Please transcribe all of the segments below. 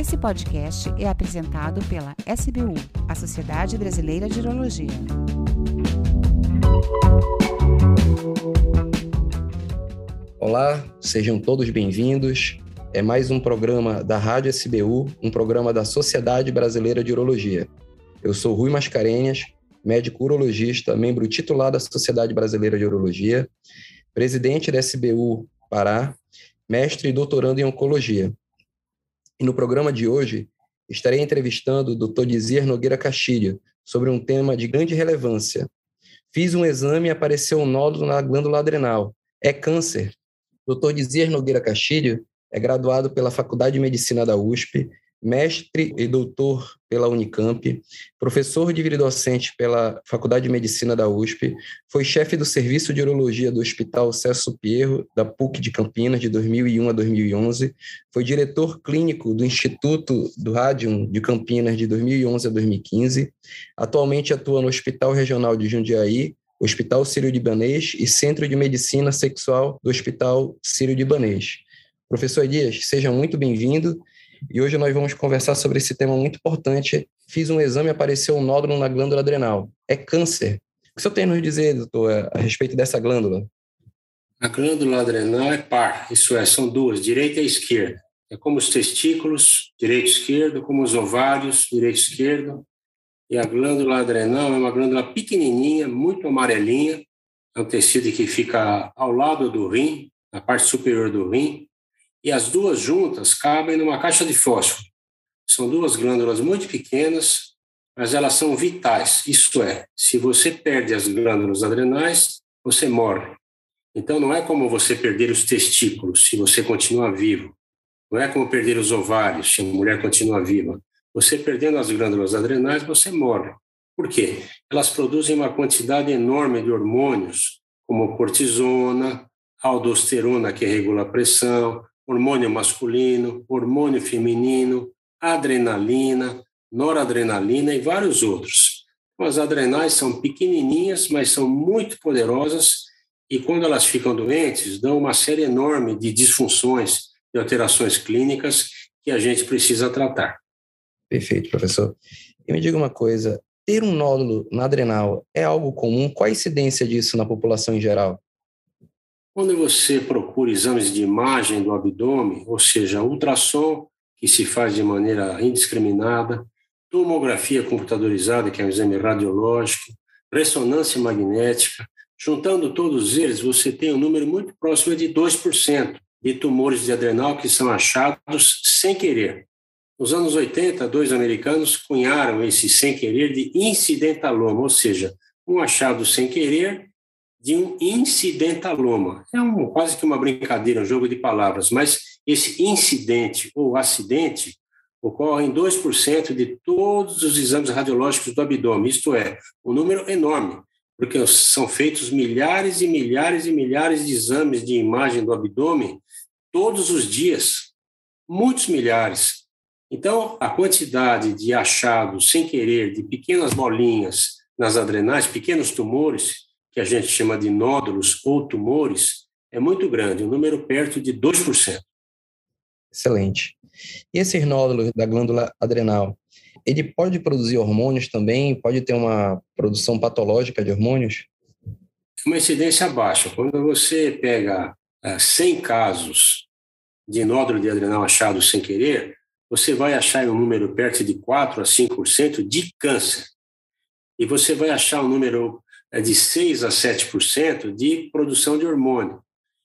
Esse podcast é apresentado pela SBU, a Sociedade Brasileira de Urologia. Olá, sejam todos bem-vindos. É mais um programa da Rádio SBU, um programa da Sociedade Brasileira de Urologia. Eu sou Rui Mascarenhas, médico urologista, membro titular da Sociedade Brasileira de Urologia, presidente da SBU Pará, mestre e doutorando em oncologia. E no programa de hoje, estarei entrevistando o Dr. Dizier Nogueira Castilho sobre um tema de grande relevância. Fiz um exame e apareceu um nódulo na glândula adrenal. É câncer. Dr. Dizier Nogueira Castilho é graduado pela Faculdade de Medicina da USP, mestre e doutor pela Unicamp, professor de docente pela Faculdade de Medicina da USP, foi chefe do Serviço de Urologia do Hospital Celso Pierro, da PUC de Campinas, de 2001 a 2011, foi diretor clínico do Instituto do Rádio de Campinas, de 2011 a 2015, atualmente atua no Hospital Regional de Jundiaí, Hospital Sírio-Libanês e Centro de Medicina Sexual do Hospital Sírio-Libanês. Professor Dias, seja muito bem-vindo e hoje nós vamos conversar sobre esse tema muito importante. Fiz um exame e apareceu um nódulo na glândula adrenal. É câncer. O que o senhor tem a nos dizer, doutor, a respeito dessa glândula? A glândula adrenal é par, isso é, são duas, direita e esquerda. É como os testículos, direito e esquerdo, como os ovários, direito e esquerdo. E a glândula adrenal é uma glândula pequenininha, muito amarelinha, é um tecido que fica ao lado do rim, na parte superior do rim, e as duas juntas cabem numa caixa de fósforo. São duas glândulas muito pequenas, mas elas são vitais. Isto é, se você perde as glândulas adrenais, você morre. Então não é como você perder os testículos se você continua vivo. Não é como perder os ovários se a mulher continua viva. Você perdendo as glândulas adrenais, você morre. Por quê? Elas produzem uma quantidade enorme de hormônios, como cortisona, aldosterona, que regula a pressão, hormônio masculino, hormônio feminino, adrenalina, noradrenalina e vários outros. Então, as adrenais são pequenininhas, mas são muito poderosas e quando elas ficam doentes, dão uma série enorme de disfunções, de alterações clínicas que a gente precisa tratar. Perfeito, professor. E me diga uma coisa, ter um nódulo na adrenal é algo comum? Qual a incidência disso na população em geral? Quando você procura exames de imagem do abdômen, ou seja, ultrassom, que se faz de maneira indiscriminada, tomografia computadorizada, que é um exame radiológico, ressonância magnética, juntando todos eles, você tem um número muito próximo de 2% de tumores de adrenal que são achados sem querer. Nos anos 80, dois americanos cunharam esse sem querer de incidentaloma, ou seja, um achado sem querer de um incidentaloma. É um, quase que uma brincadeira, um jogo de palavras, mas esse incidente ou acidente ocorre em 2% de todos os exames radiológicos do abdômen, isto é, um número enorme, porque são feitos milhares e milhares e milhares de exames de imagem do abdômen todos os dias, muitos milhares. Então, a quantidade de achados sem querer de pequenas bolinhas nas adrenais, pequenos tumores, que a gente chama de nódulos ou tumores, é muito grande, um número perto de 2%. Excelente. E esses nódulos da glândula adrenal, ele pode produzir hormônios também? Pode ter uma produção patológica de hormônios? Uma incidência baixa. Quando você pega 100 eh, casos de nódulo de adrenal achado sem querer, você vai achar um número perto de 4 a 5% de câncer. E você vai achar um número é de 6 a 7% de produção de hormônio.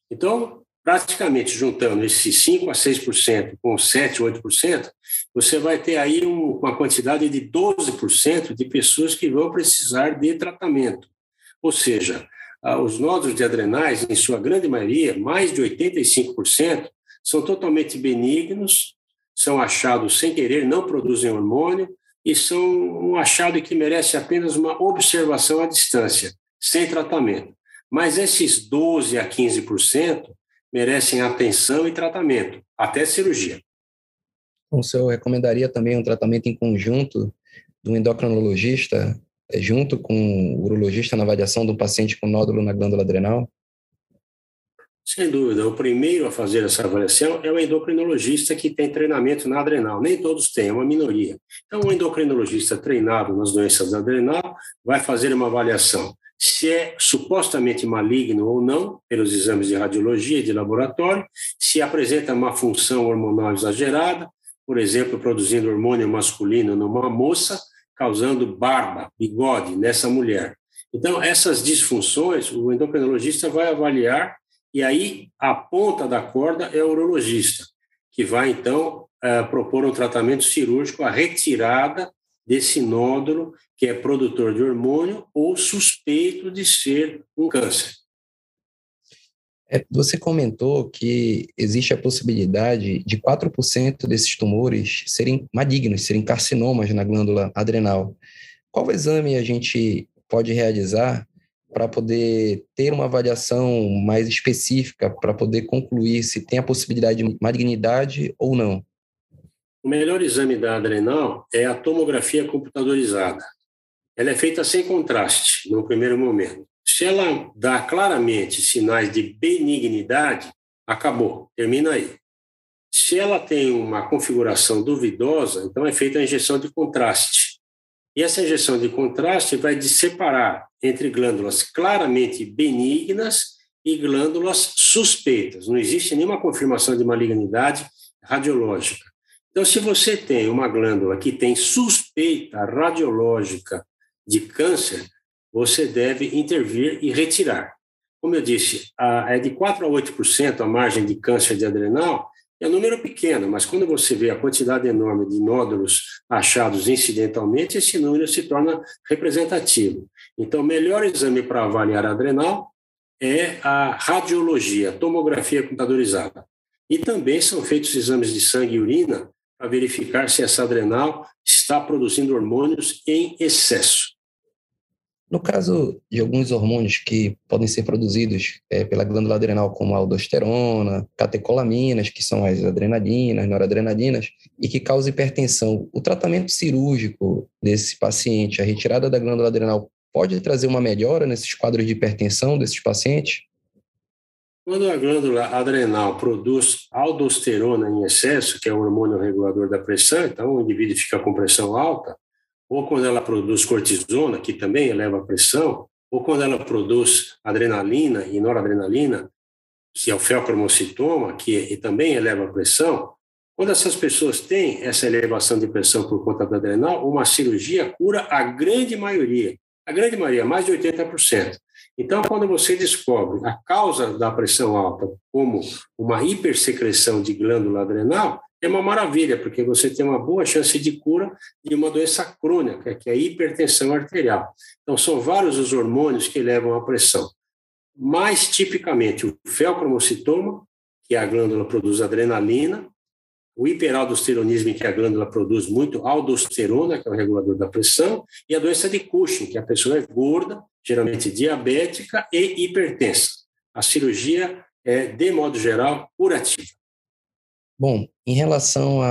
Então, praticamente juntando esses 5 a 6% com 7, 8%, você vai ter aí uma quantidade de 12% de pessoas que vão precisar de tratamento. Ou seja, os nódulos de adrenais, em sua grande maioria, mais de 85%, são totalmente benignos, são achados sem querer, não produzem hormônio, e são um achado que merece apenas uma observação à distância, sem tratamento. Mas esses 12 a 15% merecem atenção e tratamento, até cirurgia. Então, o senhor recomendaria também um tratamento em conjunto do endocrinologista, eh, junto com o urologista na avaliação do paciente com nódulo na glândula adrenal? Sem dúvida. O primeiro a fazer essa avaliação é o endocrinologista que tem treinamento na adrenal. Nem todos têm, é uma minoria. Então, o endocrinologista treinado nas doenças da adrenal vai fazer uma avaliação se é supostamente maligno ou não, pelos exames de radiologia e de laboratório, se apresenta uma função hormonal exagerada, por exemplo, produzindo hormônio masculino numa moça, causando barba, bigode nessa mulher. Então, essas disfunções, o endocrinologista vai avaliar e aí a ponta da corda é o urologista, que vai então eh, propor um tratamento cirúrgico, a retirada desse nódulo que é produtor de hormônio ou suspeito de ser um câncer. É, você comentou que existe a possibilidade de 4% desses tumores serem malignos, serem carcinomas na glândula adrenal. Qual exame a gente pode realizar para poder ter uma avaliação mais específica, para poder concluir se tem a possibilidade de malignidade ou não? O melhor exame da adrenal é a tomografia computadorizada. Ela é feita sem contraste no primeiro momento. Se ela dá claramente sinais de benignidade, acabou, termina aí. Se ela tem uma configuração duvidosa, então é feita a injeção de contraste. E essa injeção de contraste vai separar entre glândulas claramente benignas e glândulas suspeitas. Não existe nenhuma confirmação de malignidade radiológica. Então, se você tem uma glândula que tem suspeita radiológica de câncer, você deve intervir e retirar. Como eu disse, é de 4 a 8% a margem de câncer de adrenal, é um número pequeno, mas quando você vê a quantidade enorme de nódulos achados incidentalmente, esse número se torna representativo. Então, o melhor exame para avaliar adrenal é a radiologia, tomografia computadorizada. E também são feitos exames de sangue e urina para verificar se essa adrenal está produzindo hormônios em excesso. No caso de alguns hormônios que podem ser produzidos é, pela glândula adrenal, como a aldosterona, catecolaminas, que são as adrenalinas, noradrenalinas, e que causam hipertensão, o tratamento cirúrgico desse paciente, a retirada da glândula adrenal, pode trazer uma melhora nesses quadros de hipertensão desses pacientes? Quando a glândula adrenal produz aldosterona em excesso, que é o hormônio regulador da pressão, então o indivíduo fica com pressão alta, ou quando ela produz cortisona, que também eleva a pressão, ou quando ela produz adrenalina e noradrenalina, que é o felcromocitoma, que também eleva a pressão, quando essas pessoas têm essa elevação de pressão por conta da adrenal, uma cirurgia cura a grande maioria, a grande maioria, mais de 80%. Então, quando você descobre a causa da pressão alta como uma hipersecreção de glândula adrenal, é uma maravilha, porque você tem uma boa chance de cura de uma doença crônica, que é a hipertensão arterial. Então, são vários os hormônios que levam à pressão. Mais tipicamente, o felcromocitoma, que a glândula produz adrenalina, o hiperaldosteronismo, que a glândula produz muito aldosterona, que é o regulador da pressão, e a doença de Cushing, que a pessoa é gorda, geralmente diabética e hipertensa. A cirurgia é, de modo geral, curativa. Bom, em relação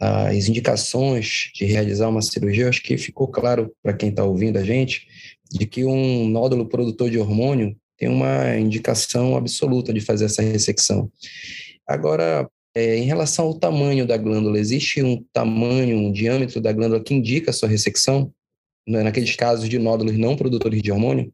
às indicações de realizar uma cirurgia, acho que ficou claro para quem está ouvindo a gente de que um nódulo produtor de hormônio tem uma indicação absoluta de fazer essa ressecção. Agora, é, em relação ao tamanho da glândula, existe um tamanho, um diâmetro da glândula que indica a sua ressecção? Né, naqueles casos de nódulos não produtores de hormônio?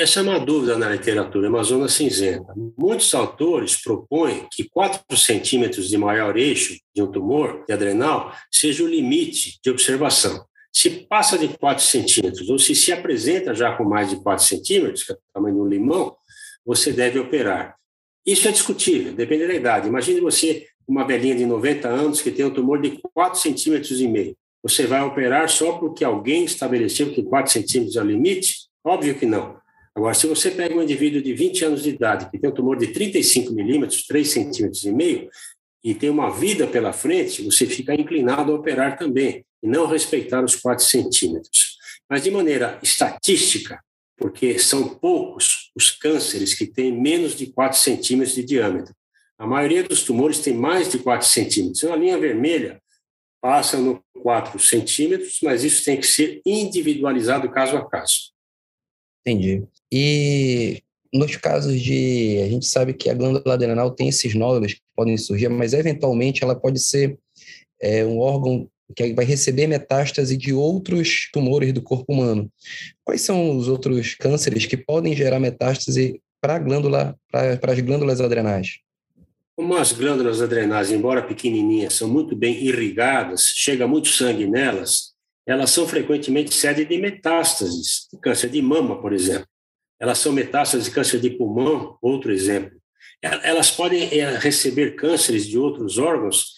Essa é uma dúvida na literatura, uma zona cinzenta. Muitos autores propõem que 4 centímetros de maior eixo de um tumor de adrenal seja o limite de observação. Se passa de 4 centímetros, ou se se apresenta já com mais de 4 centímetros, que é o tamanho de um limão, você deve operar. Isso é discutível, depende da idade. Imagine você, uma velhinha de 90 anos, que tem um tumor de 4 centímetros e meio. Você vai operar só porque alguém estabeleceu que 4 centímetros é o limite? Óbvio que não. Agora, se você pega um indivíduo de 20 anos de idade, que tem um tumor de 35 milímetros, 3 centímetros e meio, e tem uma vida pela frente, você fica inclinado a operar também, e não respeitar os 4 centímetros. Mas, de maneira estatística, porque são poucos os cânceres que têm menos de 4 centímetros de diâmetro. A maioria dos tumores tem mais de 4 centímetros. Então, a linha vermelha passa no 4 centímetros, mas isso tem que ser individualizado caso a caso. Entendi. E nos casos de. A gente sabe que a glândula adrenal tem esses nódulos que podem surgir, mas eventualmente ela pode ser é, um órgão que vai receber metástase de outros tumores do corpo humano. Quais são os outros cânceres que podem gerar metástase para glândula, para as glândulas adrenais? Como as glândulas adrenais, embora pequenininhas, são muito bem irrigadas, chega muito sangue nelas, elas são frequentemente sede de metástases, câncer de mama, por exemplo. Elas são metástases de câncer de pulmão, outro exemplo. Elas podem eh, receber cânceres de outros órgãos,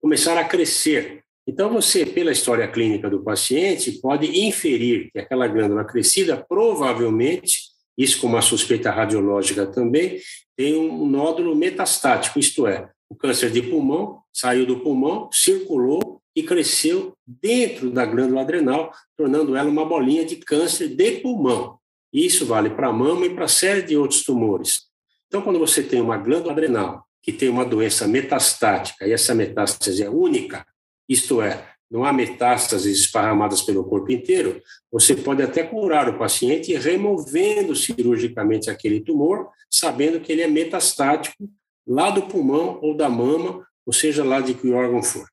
começar a crescer, então, você, pela história clínica do paciente, pode inferir que aquela glândula crescida, provavelmente, isso com uma suspeita radiológica também, tem um nódulo metastático, isto é, o câncer de pulmão saiu do pulmão, circulou e cresceu dentro da glândula adrenal, tornando ela uma bolinha de câncer de pulmão. Isso vale para a mama e para série de outros tumores. Então, quando você tem uma glândula adrenal que tem uma doença metastática e essa metástase é única, isto é, não há metástases esparramadas pelo corpo inteiro, você pode até curar o paciente removendo cirurgicamente aquele tumor, sabendo que ele é metastático lá do pulmão ou da mama, ou seja, lá de que órgão for.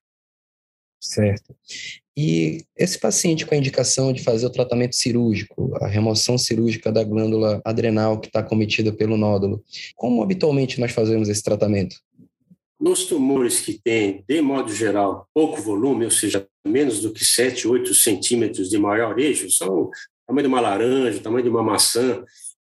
Certo. E esse paciente com a indicação de fazer o tratamento cirúrgico, a remoção cirúrgica da glândula adrenal que está cometida pelo nódulo, como habitualmente nós fazemos esse tratamento? Nos tumores que têm, de modo geral, pouco volume, ou seja, menos do que 7, 8 centímetros de maior eixo, são tamanho de uma laranja, tamanho de uma maçã,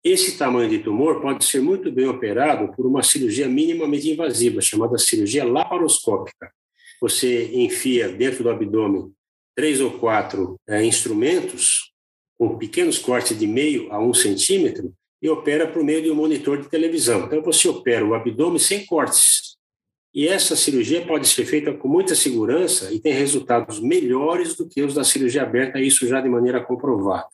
esse tamanho de tumor pode ser muito bem operado por uma cirurgia minimamente invasiva, chamada cirurgia laparoscópica. Você enfia dentro do abdômen três ou quatro é, instrumentos com pequenos cortes de meio a um centímetro e opera por meio de um monitor de televisão. Então, você opera o abdômen sem cortes, e essa cirurgia pode ser feita com muita segurança e tem resultados melhores do que os da cirurgia aberta, isso já de maneira comprovada.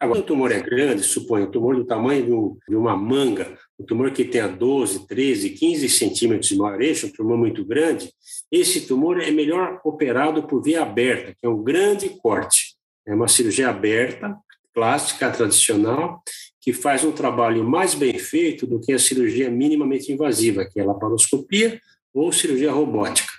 Agora, o tumor é grande, suponha, um tumor do tamanho de, um, uma manga, um tumor que tenha 12, 13, 15 centímetros de maior eixo, um tumor muito grande, esse tumor é melhor operado por via aberta, que é um grande corte. É uma cirurgia aberta, plástica, tradicional, que faz um trabalho mais bem feito do que a cirurgia minimamente invasiva, que é a laparoscopia, ou cirurgia robótica.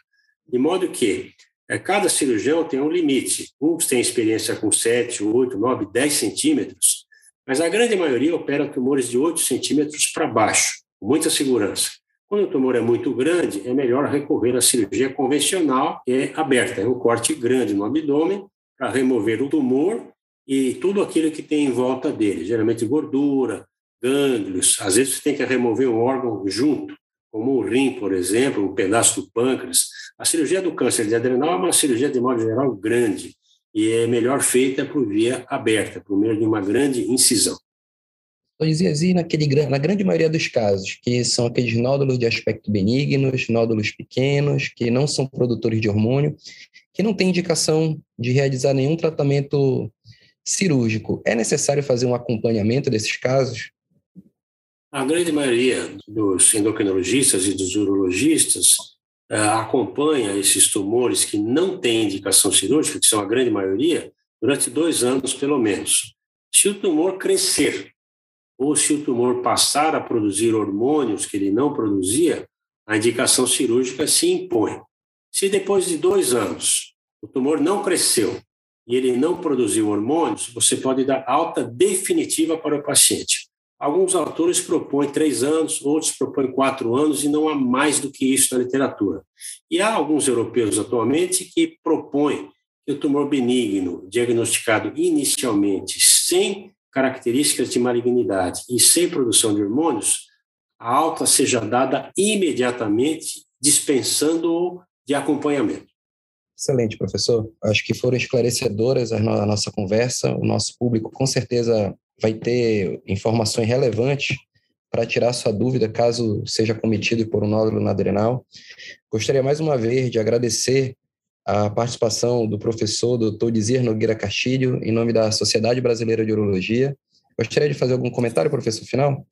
De modo que cada cirurgião tem um limite. Uns têm experiência com 7, 8, 9, 10 centímetros, mas a grande maioria opera tumores de 8 centímetros para baixo, com muita segurança. Quando o tumor é muito grande, é melhor recorrer à cirurgia convencional, que é aberta, é um corte grande no abdômen para remover o tumor e tudo aquilo que tem em volta dele, geralmente gordura, gânglios, às vezes você tem que remover um órgão junto, como o rim, por exemplo, um pedaço do pâncreas. A cirurgia do câncer de adrenal é uma cirurgia, de modo geral, grande e é melhor feita por via aberta, por meio de uma grande incisão. Dizia assim, naquele, na grande maioria dos casos, que são aqueles nódulos de aspecto benignos, nódulos pequenos, que não são produtores de hormônio, que não têm indicação de realizar nenhum tratamento cirúrgico. É necessário fazer um acompanhamento desses casos? A grande maioria dos endocrinologistas e dos urologistas uh, acompanha esses tumores que não têm indicação cirúrgica, que são a grande maioria, durante dois anos pelo menos. Se o tumor crescer ou se o tumor passar a produzir hormônios que ele não produzia, a indicação cirúrgica se impõe. Se depois de dois anos o tumor não cresceu e ele não produziu hormônios, você pode dar alta definitiva para o paciente. Alguns autores propõem três anos, outros propõem quatro anos, e não há mais do que isso na literatura. E há alguns europeus atualmente que propõem que o tumor benigno, diagnosticado inicialmente sem características de malignidade e sem produção de hormônios, a alta seja dada imediatamente, dispensando-o de acompanhamento. Excelente, professor. Acho que foram esclarecedoras a nossa conversa. O nosso público, com certeza, vai ter informações relevantes para tirar sua dúvida caso seja cometido por um nódulo na adrenal. Gostaria mais uma vez de agradecer a participação do professor Dr. Dizir Nogueira Castilho, em nome da Sociedade Brasileira de Urologia. Gostaria de fazer algum comentário, professor, final?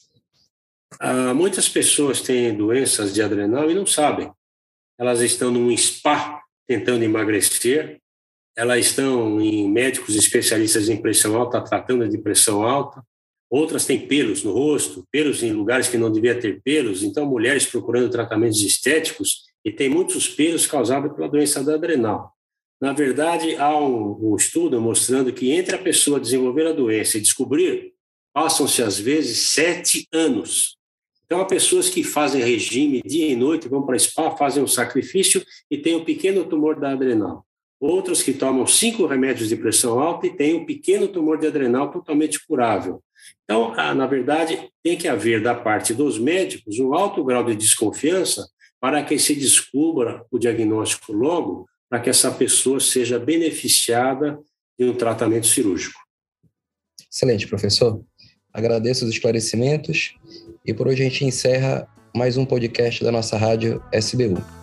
Ah, muitas pessoas têm doenças de adrenal e não sabem. Elas estão num spa tentando emagrecer elas estão em médicos especialistas em pressão alta, tratando de pressão alta, outras têm pelos no rosto, pelos em lugares que não devia ter pelos, então mulheres procurando tratamentos estéticos e tem muitos pelos causados pela doença da adrenal. Na verdade, há um, um estudo mostrando que entre a pessoa desenvolver a doença e descobrir, passam-se às vezes sete anos. Então, há pessoas que fazem regime dia e noite, vão para spa, fazem um sacrifício e têm um pequeno tumor da adrenal. Outros que tomam cinco remédios de pressão alta e têm um pequeno tumor de adrenal totalmente curável. Então, na verdade, tem que haver da parte dos médicos um alto grau de desconfiança para que se descubra o diagnóstico logo, para que essa pessoa seja beneficiada de um tratamento cirúrgico. Excelente, professor. Agradeço os esclarecimentos e por hoje a gente encerra mais um podcast da nossa rádio SBU.